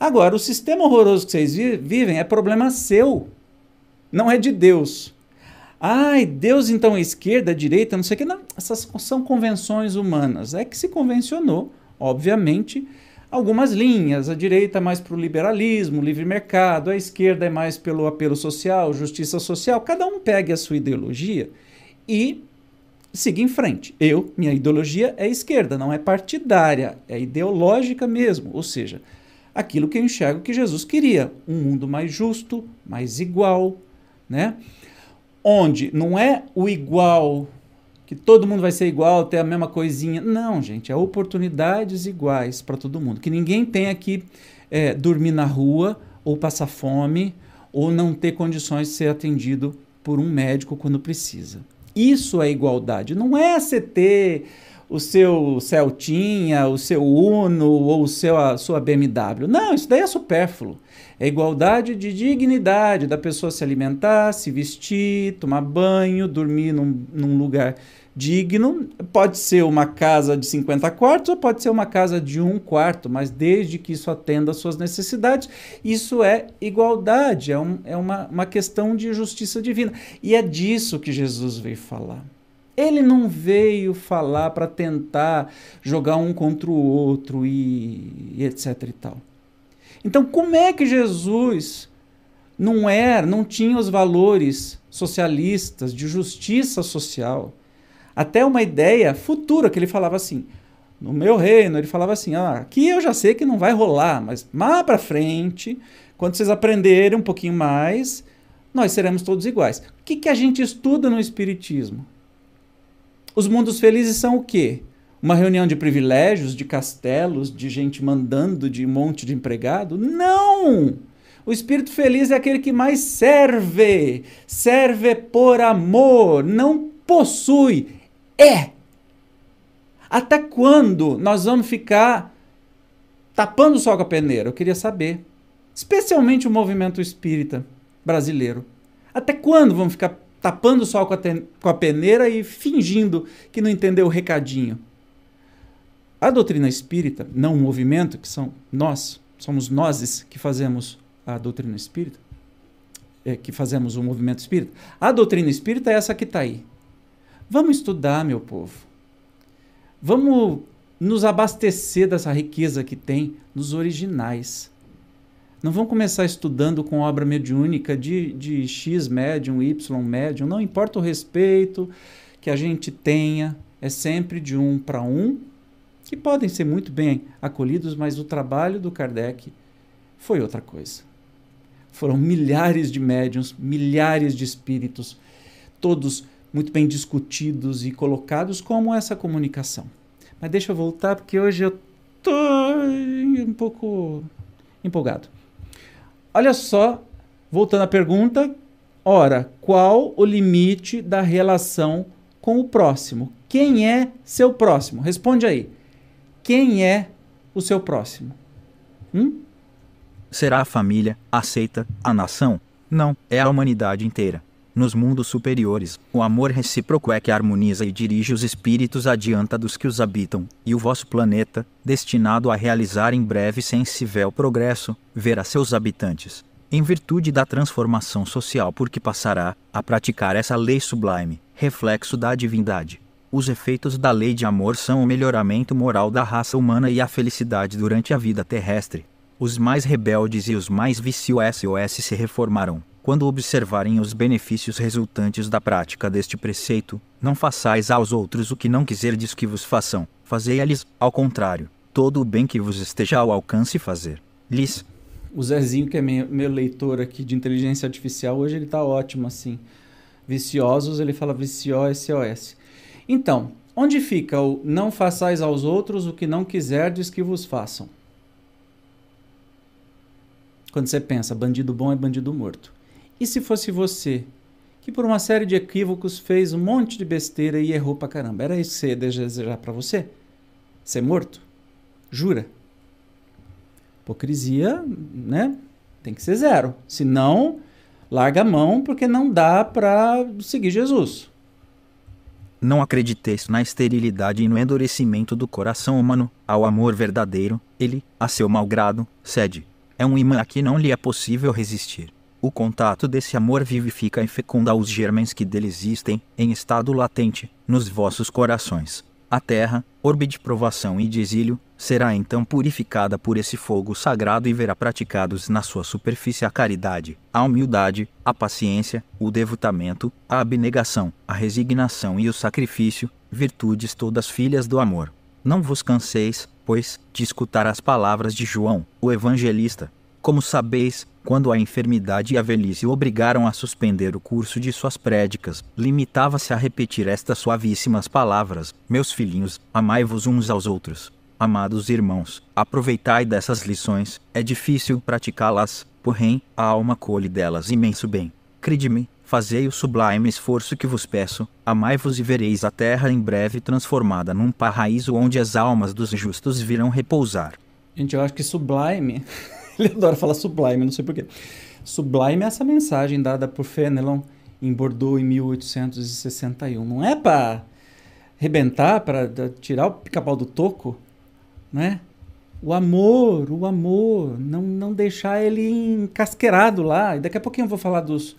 Agora, o sistema horroroso que vocês vi vivem é problema seu, não é de Deus. Ai, Deus então é esquerda, direita, não sei o que. Não, essas são convenções humanas. É que se convencionou, obviamente, algumas linhas. A direita é mais para o liberalismo, livre mercado, a esquerda é mais pelo apelo social, justiça social. Cada um pegue a sua ideologia e siga em frente. Eu, minha ideologia é esquerda, não é partidária, é ideológica mesmo. Ou seja, aquilo que eu enxergo que Jesus queria: um mundo mais justo, mais igual, né? Onde não é o igual que todo mundo vai ser igual, ter a mesma coisinha. Não, gente, é oportunidades iguais para todo mundo. Que ninguém tenha que é, dormir na rua, ou passar fome, ou não ter condições de ser atendido por um médico quando precisa. Isso é igualdade. Não é você ter o seu Celtinha, o seu Uno ou o seu, a sua BMW. Não, isso daí é supérfluo. É igualdade de dignidade da pessoa se alimentar, se vestir, tomar banho, dormir num, num lugar digno. Pode ser uma casa de 50 quartos ou pode ser uma casa de um quarto, mas desde que isso atenda às suas necessidades, isso é igualdade, é, um, é uma, uma questão de justiça divina. E é disso que Jesus veio falar. Ele não veio falar para tentar jogar um contra o outro e, e etc e tal. Então, como é que Jesus não era, não tinha os valores socialistas de justiça social? até uma ideia futura, que ele falava assim, no meu reino, ele falava assim, ah, aqui eu já sei que não vai rolar, mas mais para frente, quando vocês aprenderem um pouquinho mais, nós seremos todos iguais. O que, que a gente estuda no Espiritismo? Os mundos felizes são o quê? Uma reunião de privilégios, de castelos, de gente mandando de um monte de empregado? Não! O espírito feliz é aquele que mais serve, serve por amor, não possui. É. Até quando nós vamos ficar tapando o sol com a peneira? Eu queria saber. Especialmente o movimento espírita brasileiro. Até quando vamos ficar tapando o sol com a, com a peneira e fingindo que não entendeu o recadinho? A doutrina espírita, não o movimento, que são nós, somos nós que fazemos a doutrina espírita, é, que fazemos o movimento espírita. A doutrina espírita é essa que está aí. Vamos estudar, meu povo. Vamos nos abastecer dessa riqueza que tem nos originais. Não vamos começar estudando com obra mediúnica de, de X médium, Y médium. Não importa o respeito que a gente tenha, é sempre de um para um que podem ser muito bem acolhidos, mas o trabalho do Kardec foi outra coisa. Foram milhares de médiums, milhares de espíritos, todos muito bem discutidos e colocados como essa comunicação. Mas deixa eu voltar porque hoje eu tô um pouco empolgado. Olha só, voltando à pergunta, ora, qual o limite da relação com o próximo? Quem é seu próximo? Responde aí. Quem é o seu próximo? Hum? Será a família, aceita, a nação? Não, é a humanidade inteira. Nos mundos superiores, o amor recíproco é que harmoniza e dirige os espíritos adianta dos que os habitam, e o vosso planeta, destinado a realizar em breve sensível progresso, verá seus habitantes, em virtude da transformação social por que passará, a praticar essa lei sublime, reflexo da divindade os efeitos da lei de amor são o melhoramento moral da raça humana e a felicidade durante a vida terrestre. Os mais rebeldes e os mais viciosos se reformarão. Quando observarem os benefícios resultantes da prática deste preceito, não façais aos outros o que não quiserdes que vos façam, fazei-lhes, ao contrário, todo o bem que vos esteja ao alcance fazer. Lhes. O Zezinho, que é meu, meu leitor aqui de inteligência artificial, hoje ele está ótimo assim. Viciosos, ele fala vicio SOS. Então, onde fica o não façais aos outros o que não quiserdes que vos façam? Quando você pensa, bandido bom é bandido morto. E se fosse você, que por uma série de equívocos fez um monte de besteira e errou pra caramba? Era isso que você ia desejar para você? Ser morto? Jura? Hipocrisia, né? Tem que ser zero. Senão, larga a mão porque não dá para seguir Jesus. Não acrediteis na esterilidade e no endurecimento do coração humano, ao amor verdadeiro, ele, a seu malgrado, cede. É um imã a que não lhe é possível resistir. O contato desse amor vivifica e fecunda os germens que dele existem, em estado latente, nos vossos corações. A terra, orbe de provação e de exílio, será então purificada por esse fogo sagrado e verá praticados na sua superfície a caridade, a humildade, a paciência, o devotamento, a abnegação, a resignação e o sacrifício, virtudes todas filhas do amor. Não vos canseis, pois, de escutar as palavras de João, o evangelista. Como sabeis, quando a enfermidade e a velhice o obrigaram a suspender o curso de suas prédicas, limitava-se a repetir estas suavíssimas palavras: Meus filhinhos, amai-vos uns aos outros. Amados irmãos, aproveitai dessas lições, é difícil praticá-las, porém, a alma colhe delas imenso bem. Crede-me, fazei o sublime esforço que vos peço, amai-vos e vereis a terra em breve transformada num paraíso onde as almas dos justos virão repousar. Gente, eu acho que sublime [laughs] Ele adora falar sublime, não sei porquê. Sublime é essa mensagem dada por Fenelon em Bordeaux em 1861. Não é para rebentar, para tirar o pica-pau do toco, né? O amor, o amor, não, não deixar ele encasqueirado lá. E daqui a pouquinho eu vou falar dos,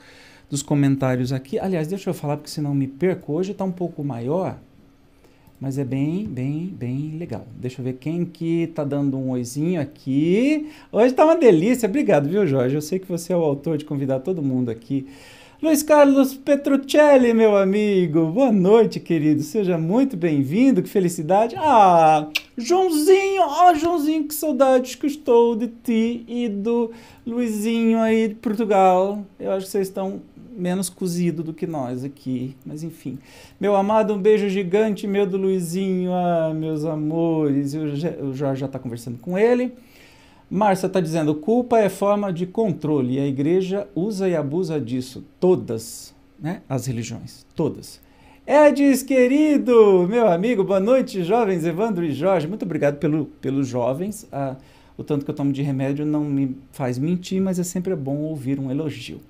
dos comentários aqui. Aliás, deixa eu falar, porque senão me perco. Hoje está um pouco maior mas é bem, bem, bem legal. Deixa eu ver quem que tá dando um oizinho aqui. Hoje tá uma delícia. Obrigado, viu, Jorge? Eu sei que você é o autor de convidar todo mundo aqui. Luiz Carlos Petruccelli, meu amigo. Boa noite, querido. Seja muito bem-vindo. Que felicidade. Ah, Joãozinho. Ó, oh, Joãozinho, que saudade que estou de ti e do Luizinho aí de Portugal. Eu acho que vocês estão menos cozido do que nós aqui, mas enfim. Meu amado, um beijo gigante, meu do Luizinho, ah, meus amores. O Jorge já está conversando com ele. Márcia está dizendo: culpa é forma de controle e a igreja usa e abusa disso. Todas, né? As religiões, todas. Edis, querido, meu amigo, boa noite, jovens, Evandro e Jorge. Muito obrigado pelo, pelos jovens. Ah, o tanto que eu tomo de remédio não me faz mentir, mas é sempre bom ouvir um elogio.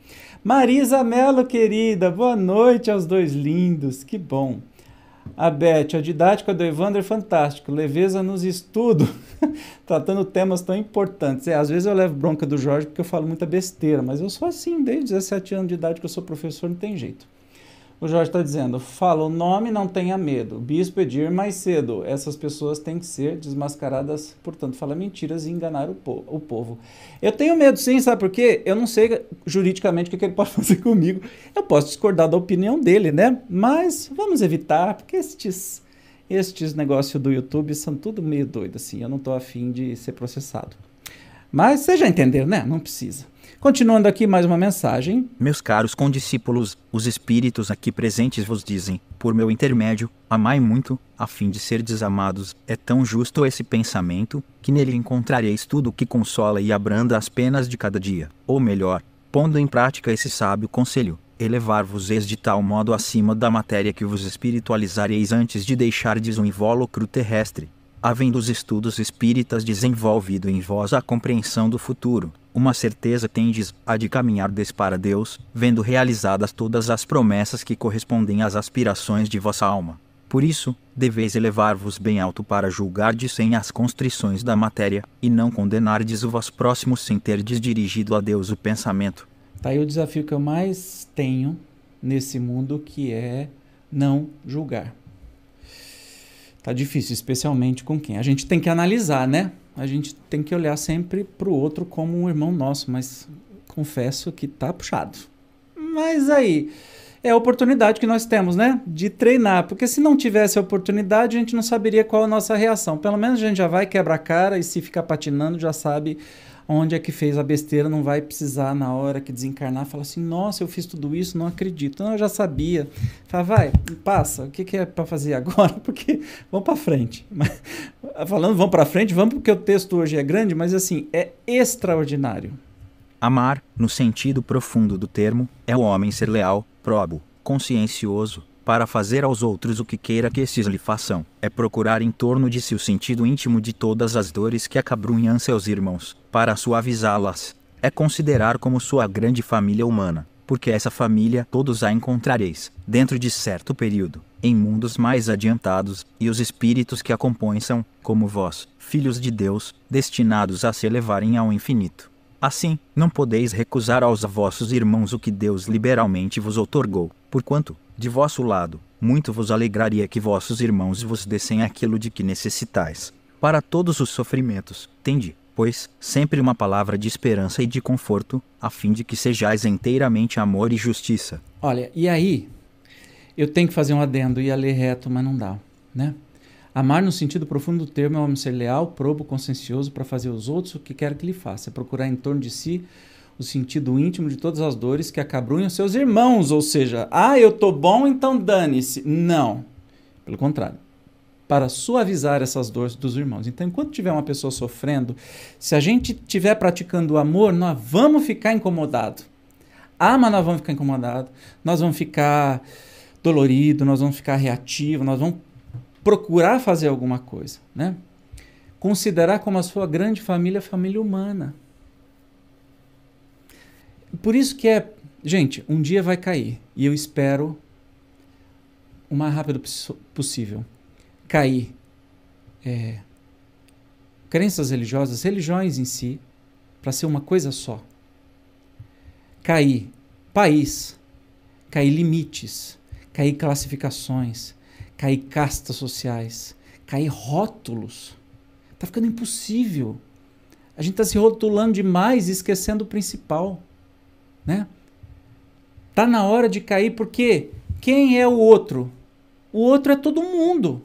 Marisa Mello, querida, boa noite aos dois lindos, que bom. A Beth, a didática do Evandro é fantástico, leveza nos estudos, [laughs] tratando temas tão importantes. É, às vezes eu levo bronca do Jorge porque eu falo muita besteira, mas eu sou assim, desde 17 anos de idade que eu sou professor, não tem jeito. O Jorge está dizendo: fala o nome, não tenha medo. Bispo pedir mais cedo. Essas pessoas têm que ser desmascaradas, portanto, fala mentiras e enganar o, po o povo. Eu tenho medo, sim, sabe por quê? Eu não sei juridicamente o que, que ele [laughs] pode fazer comigo. Eu posso discordar da opinião dele, né? Mas vamos evitar, porque estes, estes negócios do YouTube são tudo meio doido, assim. Eu não estou afim de ser processado. Mas vocês já entenderam, né? Não precisa. Continuando aqui mais uma mensagem. Meus caros condiscípulos, os espíritos aqui presentes vos dizem, por meu intermédio, amai muito, a fim de ser desamados. É tão justo esse pensamento, que nele encontrareis tudo que consola e abranda as penas de cada dia. Ou melhor, pondo em prática esse sábio conselho, elevar-vos-eis de tal modo acima da matéria que vos espiritualizareis antes de deixardes um invólucro terrestre. Havendo os estudos espíritas desenvolvido em vós a compreensão do futuro, uma certeza tendes a de caminhar des para Deus, vendo realizadas todas as promessas que correspondem às aspirações de vossa alma. Por isso, deveis elevar-vos bem alto para julgardes sem as constrições da matéria, e não condenardes o vós próximo sem terdes dirigido a Deus o pensamento. Tá aí o desafio que eu mais tenho nesse mundo, que é não julgar. Tá difícil, especialmente com quem? A gente tem que analisar, né? A gente tem que olhar sempre para o outro como um irmão nosso, mas confesso que tá puxado. Mas aí é a oportunidade que nós temos, né? De treinar, porque se não tivesse a oportunidade, a gente não saberia qual a nossa reação. Pelo menos a gente já vai quebrar a cara e se ficar patinando, já sabe onde é que fez a besteira, não vai precisar na hora que desencarnar falar assim, nossa, eu fiz tudo isso, não acredito. Não, eu já sabia. Fala, vai, passa, o que, que é para fazer agora? [laughs] Porque vamos para frente. Falando vamos para frente, vamos porque o texto hoje é grande, mas assim, é extraordinário. Amar, no sentido profundo do termo, é o homem ser leal, probo, consciencioso, para fazer aos outros o que queira que esses lhe façam, é procurar em torno de si o sentido íntimo de todas as dores que acabrunham seus irmãos, para suavizá-las. É considerar como sua grande família humana, porque essa família todos a encontrareis, dentro de certo período, em mundos mais adiantados, e os espíritos que a compõem são, como vós, filhos de Deus, destinados a se elevarem ao infinito. Assim, não podeis recusar aos vossos irmãos o que Deus liberalmente vos outorgou, porquanto, de vosso lado, muito vos alegraria que vossos irmãos vos dessem aquilo de que necessitais. Para todos os sofrimentos, tende, pois, sempre uma palavra de esperança e de conforto, a fim de que sejais inteiramente amor e justiça. Olha, e aí, eu tenho que fazer um adendo e a ler reto, mas não dá, né? Amar no sentido profundo do termo é homem ser leal, probo, consciencioso para fazer aos outros o que quer que lhe faça, é procurar em torno de si o sentido íntimo de todas as dores que acabrunham seus irmãos, ou seja, ah, eu tô bom, então dane-se. Não. Pelo contrário. Para suavizar essas dores dos irmãos. Então, enquanto tiver uma pessoa sofrendo, se a gente estiver praticando o amor, nós vamos ficar incomodados. Ah, mas nós vamos ficar incomodados, nós vamos ficar dolorido, nós vamos ficar reativo, nós vamos procurar fazer alguma coisa, né? Considerar como a sua grande família a família humana. Por isso que é, gente, um dia vai cair e eu espero o mais rápido possível cair é, crenças religiosas, religiões em si, para ser uma coisa só. Cair país, cair limites, cair classificações, cair castas sociais, cair rótulos. Está ficando impossível. A gente está se rotulando demais e esquecendo o principal né? Tá na hora de cair porque quem é o outro? O outro é todo mundo.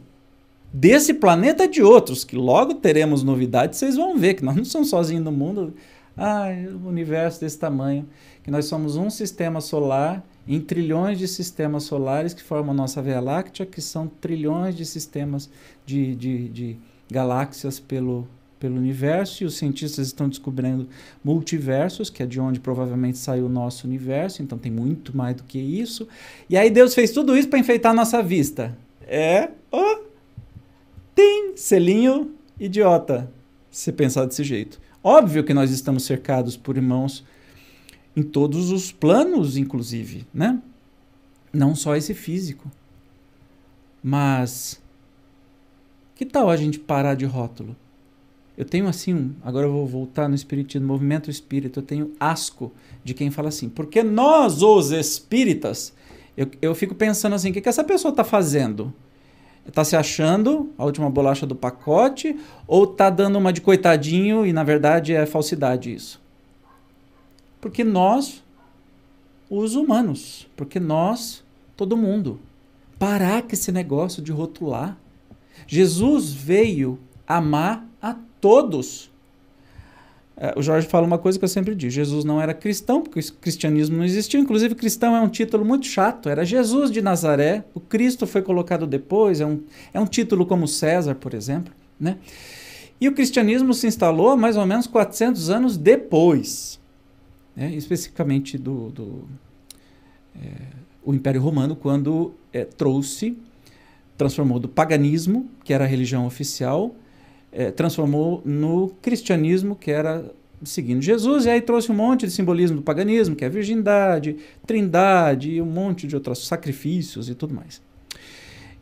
Desse planeta de outros, que logo teremos novidades, vocês vão ver que nós não somos sozinhos no mundo. Ah, o universo desse tamanho, que nós somos um sistema solar em trilhões de sistemas solares que formam a nossa Via Láctea, que são trilhões de sistemas de, de, de galáxias pelo, pelo universo e os cientistas estão descobrindo multiversos, que é de onde provavelmente saiu o nosso universo, então tem muito mais do que isso. E aí Deus fez tudo isso para enfeitar a nossa vista. É, oh, tem selinho idiota, se pensar desse jeito. Óbvio que nós estamos cercados por irmãos em todos os planos, inclusive, né? Não só esse físico. Mas que tal a gente parar de rótulo? Eu tenho assim, agora eu vou voltar no espiritismo, movimento espírita, eu tenho asco de quem fala assim, porque nós, os espíritas, eu, eu fico pensando assim, o que, que essa pessoa está fazendo? Está se achando a última bolacha do pacote ou está dando uma de coitadinho e na verdade é falsidade isso? Porque nós, os humanos, porque nós, todo mundo, parar com esse negócio de rotular. Jesus veio amar a todos. É, o Jorge fala uma coisa que eu sempre digo: Jesus não era cristão, porque o cristianismo não existiu. Inclusive, cristão é um título muito chato. Era Jesus de Nazaré. O Cristo foi colocado depois. É um, é um título como César, por exemplo. Né? E o cristianismo se instalou mais ou menos 400 anos depois, né? especificamente do, do é, o Império Romano, quando é, trouxe transformou do paganismo, que era a religião oficial, é, transformou no cristianismo, que era seguindo Jesus, e aí trouxe um monte de simbolismo do paganismo, que é virgindade, trindade e um monte de outros sacrifícios e tudo mais.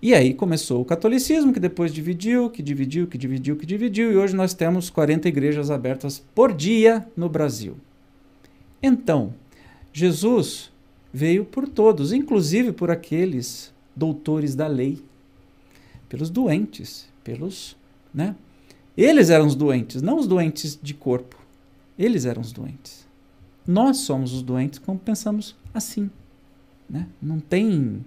E aí começou o catolicismo, que depois dividiu, que dividiu, que dividiu, que dividiu, e hoje nós temos 40 igrejas abertas por dia no Brasil. Então, Jesus veio por todos, inclusive por aqueles doutores da lei pelos doentes, pelos, né? Eles eram os doentes, não os doentes de corpo. Eles eram os doentes. Nós somos os doentes quando pensamos assim, né? Não tem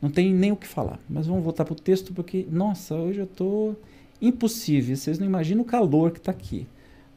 não tem nem o que falar. Mas vamos voltar para o texto porque nossa, hoje eu estou impossível. Vocês não imaginam o calor que está aqui.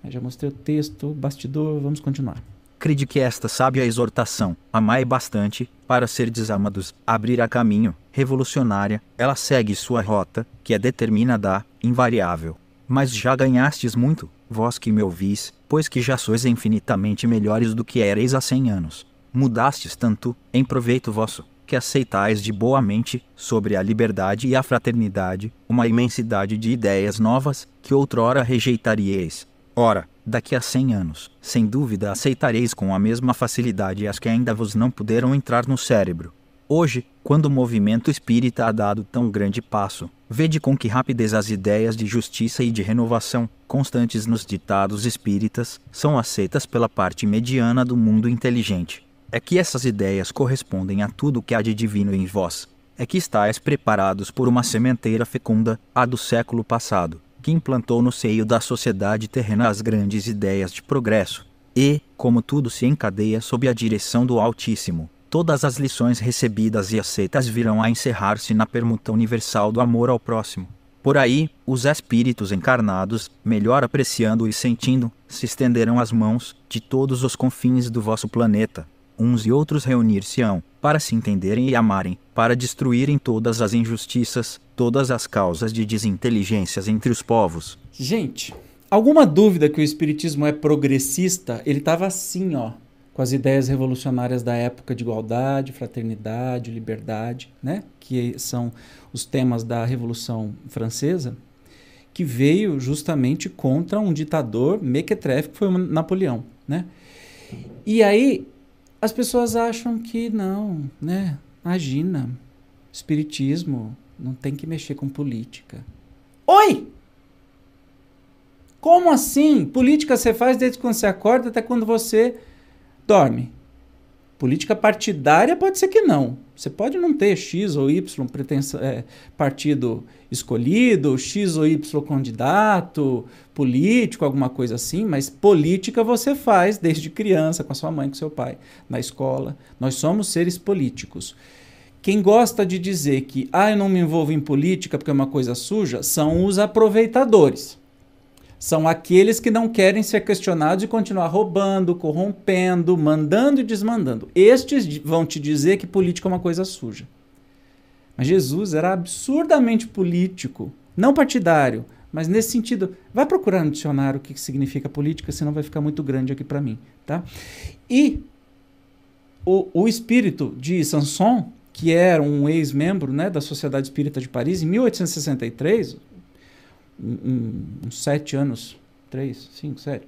Eu já mostrei o texto, bastidor, vamos continuar. Crede que esta sábia exortação, amai bastante, para ser desamados, abrirá caminho, revolucionária, ela segue sua rota, que é determinada, invariável. Mas já ganhastes muito, vós que me ouvis, pois que já sois infinitamente melhores do que erais há cem anos. Mudastes tanto, em proveito vosso, que aceitais de boa mente, sobre a liberdade e a fraternidade, uma imensidade de ideias novas, que outrora rejeitaríeis. Ora, daqui a cem anos, sem dúvida aceitareis com a mesma facilidade as que ainda vos não puderam entrar no cérebro. Hoje, quando o movimento espírita ha dado tão grande passo, vede com que rapidez as ideias de justiça e de renovação, constantes nos ditados espíritas, são aceitas pela parte mediana do mundo inteligente. É que essas ideias correspondem a tudo que há de divino em vós. É que estáis preparados por uma sementeira fecunda, a do século passado, que implantou no seio da sociedade terrena as grandes ideias de progresso. E, como tudo se encadeia sob a direção do Altíssimo, todas as lições recebidas e aceitas virão a encerrar-se na permuta universal do amor ao próximo. Por aí, os espíritos encarnados, melhor apreciando e sentindo, se estenderão as mãos de todos os confins do vosso planeta. Uns e outros reunir-se-ão, para se entenderem e amarem, para destruírem todas as injustiças, todas as causas de desinteligências entre os povos. Gente, alguma dúvida que o espiritismo é progressista? Ele estava assim, ó, com as ideias revolucionárias da época de igualdade, fraternidade, liberdade, né? Que são os temas da Revolução Francesa, que veio justamente contra um ditador mequetrefe que foi o Napoleão, né? E aí as pessoas acham que não, né? Imagina, espiritismo não tem que mexer com política. Oi! Como assim? Política você faz desde quando você acorda até quando você dorme. Política partidária pode ser que não. Você pode não ter X ou Y pretensão, é, partido escolhido, X ou Y candidato, político, alguma coisa assim, mas política você faz desde criança, com a sua mãe, com seu pai, na escola. Nós somos seres políticos. Quem gosta de dizer que ah, eu não me envolvo em política porque é uma coisa suja, são os aproveitadores. São aqueles que não querem ser questionados e continuar roubando, corrompendo, mandando e desmandando. Estes vão te dizer que política é uma coisa suja. Mas Jesus era absurdamente político, não partidário, Mas nesse sentido, vai procurar no dicionário o que significa política, senão vai ficar muito grande aqui para mim, tá? E o, o espírito de Sanson, que era um ex-membro né, da Sociedade Espírita de Paris, em 1863, uns sete anos, três, cinco, sete,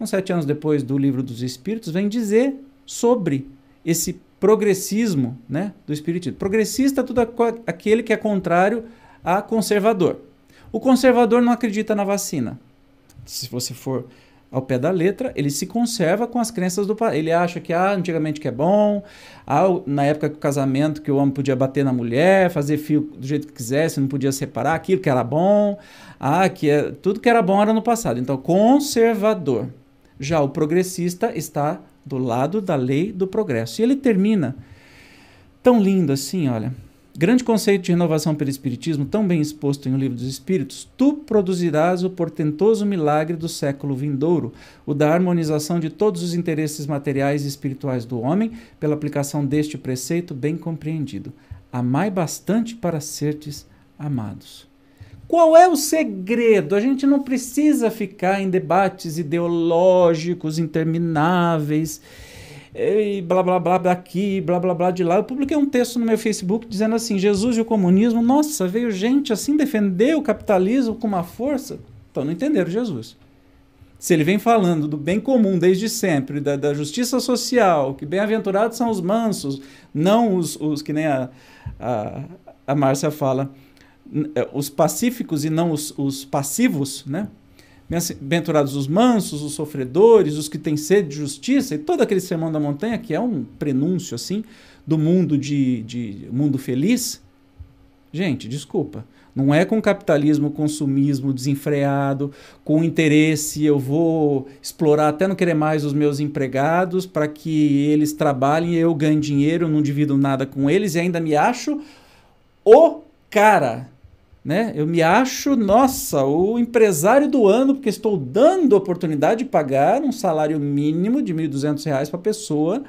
uns sete anos depois do Livro dos Espíritos, vem dizer sobre esse progressismo né, do espiritismo. Progressista é tudo aquele que é contrário a conservador. O conservador não acredita na vacina. Se você for ao pé da letra, ele se conserva com as crenças do. Ele acha que ah, antigamente que é bom, ah, na época do casamento que o homem podia bater na mulher, fazer fio do jeito que quisesse, não podia separar, aquilo que era bom, ah, que é, tudo que era bom era no passado. Então, conservador. Já o progressista está do lado da lei do progresso. E ele termina tão lindo assim, olha. Grande conceito de renovação pelo Espiritismo, tão bem exposto em O Livro dos Espíritos, tu produzirás o portentoso milagre do século vindouro, o da harmonização de todos os interesses materiais e espirituais do homem, pela aplicação deste preceito bem compreendido. Amai bastante para serdes amados. Qual é o segredo? A gente não precisa ficar em debates ideológicos intermináveis e blá blá blá daqui, blá blá blá de lá. Eu publiquei um texto no meu Facebook dizendo assim: Jesus e o comunismo, nossa, veio gente assim defender o capitalismo com uma força. Então não entenderam Jesus. Se ele vem falando do bem comum desde sempre, da, da justiça social, que bem-aventurados são os mansos, não os, os que nem a, a, a Márcia fala, é, os pacíficos e não os, os passivos, né? Bem-aventurados os mansos, os sofredores, os que têm sede de justiça, e todo aquele sermão da montanha, que é um prenúncio assim do mundo de, de mundo feliz. Gente, desculpa. Não é com capitalismo, consumismo desenfreado, com interesse, eu vou explorar até não querer mais os meus empregados para que eles trabalhem, eu ganhe dinheiro, não divido nada com eles e ainda me acho o cara né? Eu me acho, nossa, o empresário do ano, porque estou dando oportunidade de pagar um salário mínimo de R$ 1.200 para a pessoa,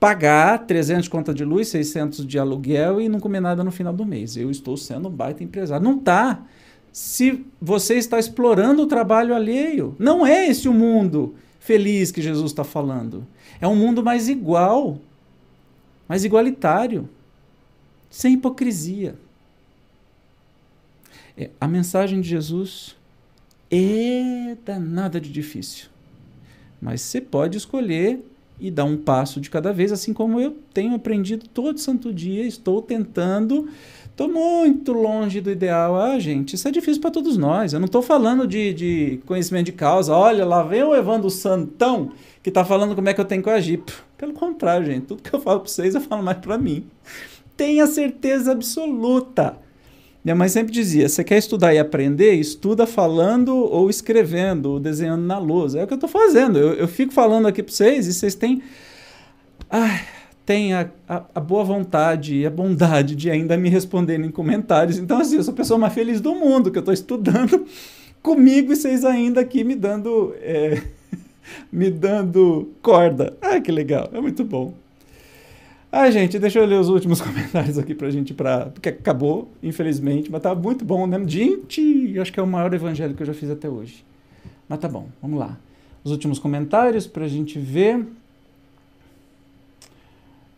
pagar 300 de conta de luz, 600 de aluguel e não comer nada no final do mês. Eu estou sendo um baita empresário. Não tá. Se você está explorando o trabalho alheio, não é esse o mundo feliz que Jesus está falando. É um mundo mais igual, mais igualitário, sem hipocrisia. A mensagem de Jesus é danada de difícil. Mas você pode escolher e dar um passo de cada vez, assim como eu tenho aprendido todo santo dia, estou tentando. Estou muito longe do ideal. Ah, gente, isso é difícil para todos nós. Eu não estou falando de, de, conhecimento de causa. Olha, lá vem o Evandro Santão que está falando como é que eu tenho que agir. Pelo contrário, gente, tudo que eu falo para vocês eu falo mais para mim. Tenha certeza absoluta minha mãe sempre dizia: você quer estudar e aprender? Estuda falando ou escrevendo, ou desenhando na lousa. É o que eu estou fazendo. Eu, eu, fico falando aqui para vocês e vocês têm. Ai, têm a, a, a, boa vontade e a bondade de ainda me responderem em comentários. Então, assim, eu sou a pessoa mais feliz do mundo, que eu estou estudando [laughs] comigo e vocês ainda aqui me dando. É, [laughs] me dando corda. Ah, que legal. É muito bom. Ai, gente, deixa eu ler os últimos [laughs] comentários aqui pra gente, pra... porque acabou, infelizmente, mas tá muito bom, né? Gente, acho que é o maior evangelho que eu já fiz até hoje. Mas tá bom, vamos lá. Os últimos comentários pra gente ver.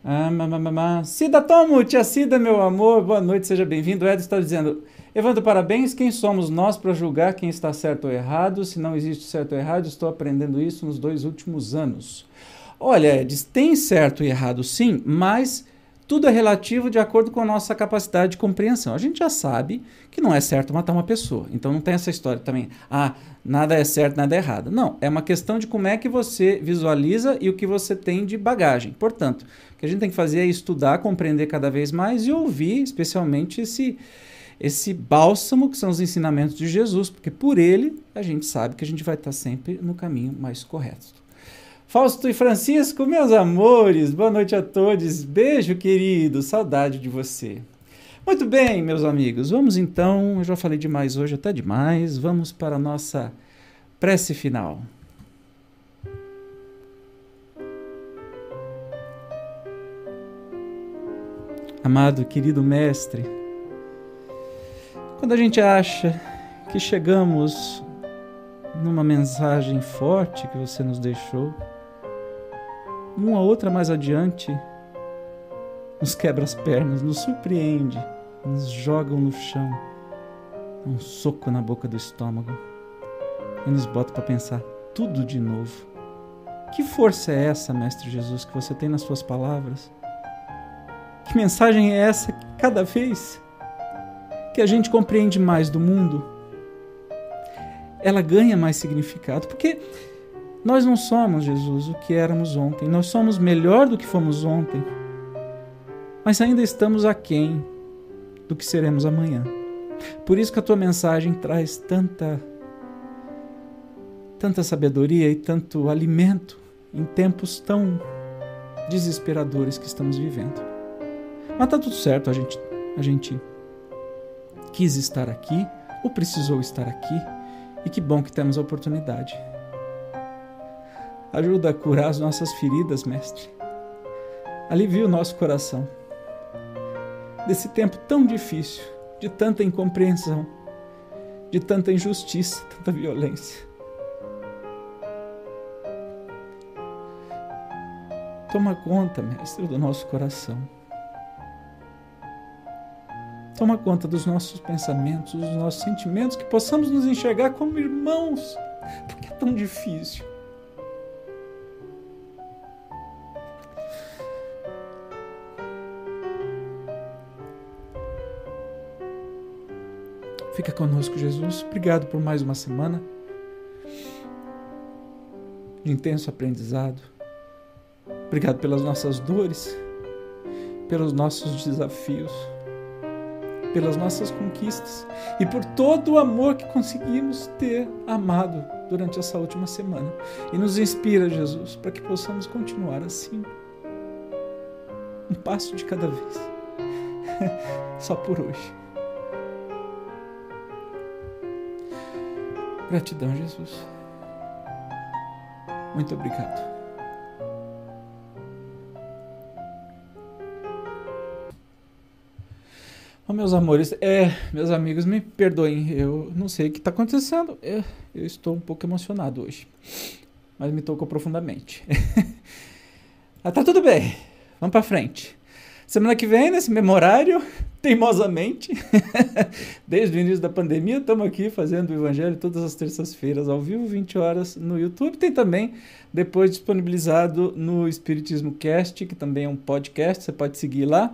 Ah. Cida Tomo, tia Cida, meu amor, boa noite, seja bem-vindo. Ed está dizendo, Evandro, parabéns. Quem somos nós para julgar quem está certo ou errado? Se não existe certo ou errado, estou aprendendo isso nos dois últimos anos. Olha, Edis, tem certo e errado sim, mas tudo é relativo de acordo com a nossa capacidade de compreensão. A gente já sabe que não é certo matar uma pessoa. Então não tem essa história também. Ah, nada é certo, nada é errado. Não, é uma questão de como é que você visualiza e o que você tem de bagagem. Portanto, o que a gente tem que fazer é estudar, compreender cada vez mais e ouvir, especialmente esse esse bálsamo que são os ensinamentos de Jesus, porque por ele a gente sabe que a gente vai estar sempre no caminho mais correto. Fausto e Francisco, meus amores, boa noite a todos. Beijo, querido, saudade de você. Muito bem, meus amigos, vamos então, eu já falei demais hoje, até demais, vamos para a nossa prece final. Amado, querido mestre, quando a gente acha que chegamos numa mensagem forte que você nos deixou. Uma outra mais adiante nos quebra as pernas, nos surpreende, nos joga no chão, um soco na boca do estômago e nos bota para pensar tudo de novo. Que força é essa, Mestre Jesus, que você tem nas suas palavras? Que mensagem é essa que cada vez que a gente compreende mais do mundo, ela ganha mais significado? Porque nós não somos, Jesus, o que éramos ontem. Nós somos melhor do que fomos ontem. Mas ainda estamos aquém do que seremos amanhã. Por isso que a tua mensagem traz tanta tanta sabedoria e tanto alimento em tempos tão desesperadores que estamos vivendo. Mas tá tudo certo, a gente a gente quis estar aqui ou precisou estar aqui e que bom que temos a oportunidade. Ajuda a curar as nossas feridas, mestre. Alivia o nosso coração desse tempo tão difícil, de tanta incompreensão, de tanta injustiça, tanta violência. Toma conta, mestre, do nosso coração. Toma conta dos nossos pensamentos, dos nossos sentimentos, que possamos nos enxergar como irmãos, porque é tão difícil. Fica conosco, Jesus. Obrigado por mais uma semana de intenso aprendizado. Obrigado pelas nossas dores, pelos nossos desafios, pelas nossas conquistas e por todo o amor que conseguimos ter amado durante essa última semana. E nos inspira, Jesus, para que possamos continuar assim. Um passo de cada vez. [laughs] Só por hoje. Gratidão, Jesus. Muito obrigado. Oh, meus amores, é, meus amigos, me perdoem, eu não sei o que está acontecendo. Eu, eu, estou um pouco emocionado hoje, mas me tocou profundamente. [laughs] ah, tá tudo bem, vamos para frente. Semana que vem, nesse mesmo horário, teimosamente, [laughs] desde o início da pandemia, estamos aqui fazendo o Evangelho todas as terças-feiras, ao vivo, 20 horas no YouTube. Tem também depois disponibilizado no Espiritismo Cast, que também é um podcast, você pode seguir lá.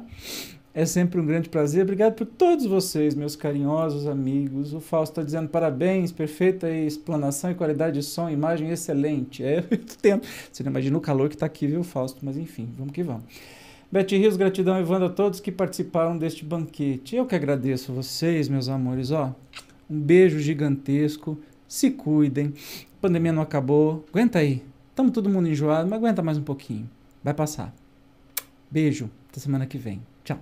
É sempre um grande prazer. Obrigado por todos vocês, meus carinhosos amigos. O Fausto está dizendo parabéns, perfeita explanação e qualidade de som, imagem excelente. É, [laughs] eu tento. Você não imagina o calor que está aqui, viu, Fausto? Mas enfim, vamos que vamos. Bete Rios, gratidão, Evandro, a todos que participaram deste banquete. Eu que agradeço vocês, meus amores. Ó, um beijo gigantesco. Se cuidem. A pandemia não acabou. Aguenta aí. Estamos todo mundo enjoado, mas aguenta mais um pouquinho. Vai passar. Beijo. Até semana que vem. Tchau.